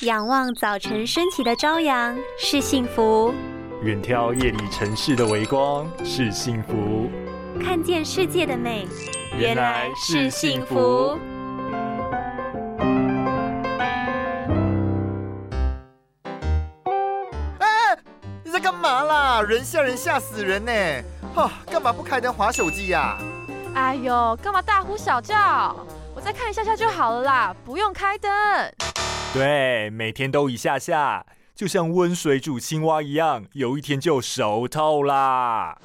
仰望早晨升起的朝阳是幸福，远眺夜里城市的微光是幸福，看见世界的美原来是幸福。哎，你在干嘛啦？人吓人吓死人呢！哈，干嘛不开灯划手机呀？哎呦，干嘛大呼小叫？我再看一下下就好了啦，不用开灯。对，每天都一下下，就像温水煮青蛙一样，有一天就熟透啦。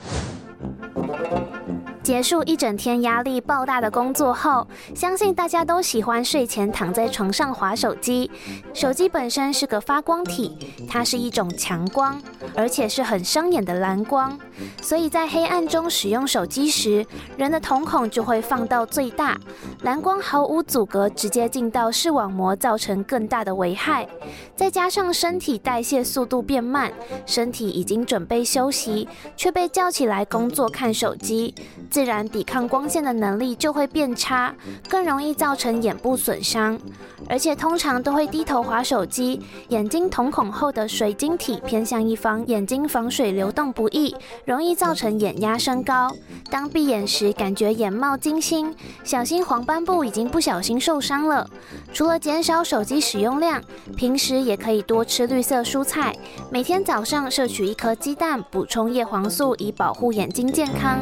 结束一整天压力爆大的工作后，相信大家都喜欢睡前躺在床上划手机。手机本身是个发光体，它是一种强光，而且是很伤眼的蓝光。所以在黑暗中使用手机时，人的瞳孔就会放到最大，蓝光毫无阻隔直接进到视网膜，造成更大的危害。再加上身体代谢速度变慢，身体已经准备休息，却被叫起来工作看手机。自然抵抗光线的能力就会变差，更容易造成眼部损伤。而且通常都会低头划手机，眼睛瞳孔后的水晶体偏向一方，眼睛防水流动不易，容易造成眼压升高。当闭眼时，感觉眼冒金星，小心黄斑部已经不小心受伤了。除了减少手机使用量，平时也可以多吃绿色蔬菜，每天早上摄取一颗鸡蛋，补充叶黄素，以保护眼睛健康。